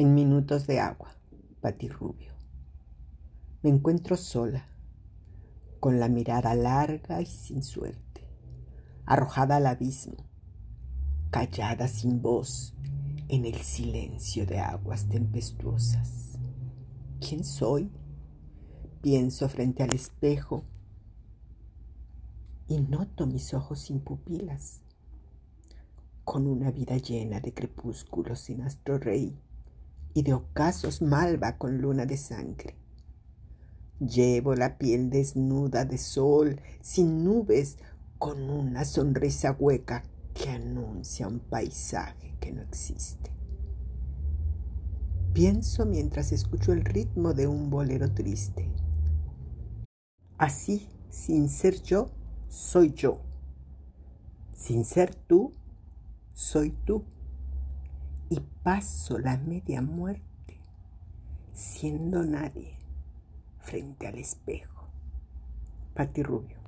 En minutos de agua, Rubio. Me encuentro sola, con la mirada larga y sin suerte, arrojada al abismo, callada sin voz en el silencio de aguas tempestuosas. ¿Quién soy? Pienso frente al espejo y noto mis ojos sin pupilas, con una vida llena de crepúsculos sin astro rey y de ocasos malva con luna de sangre. Llevo la piel desnuda de sol, sin nubes, con una sonrisa hueca que anuncia un paisaje que no existe. Pienso mientras escucho el ritmo de un bolero triste. Así, sin ser yo, soy yo. Sin ser tú, soy tú. Y paso la media muerte siendo nadie frente al espejo. Pati Rubio.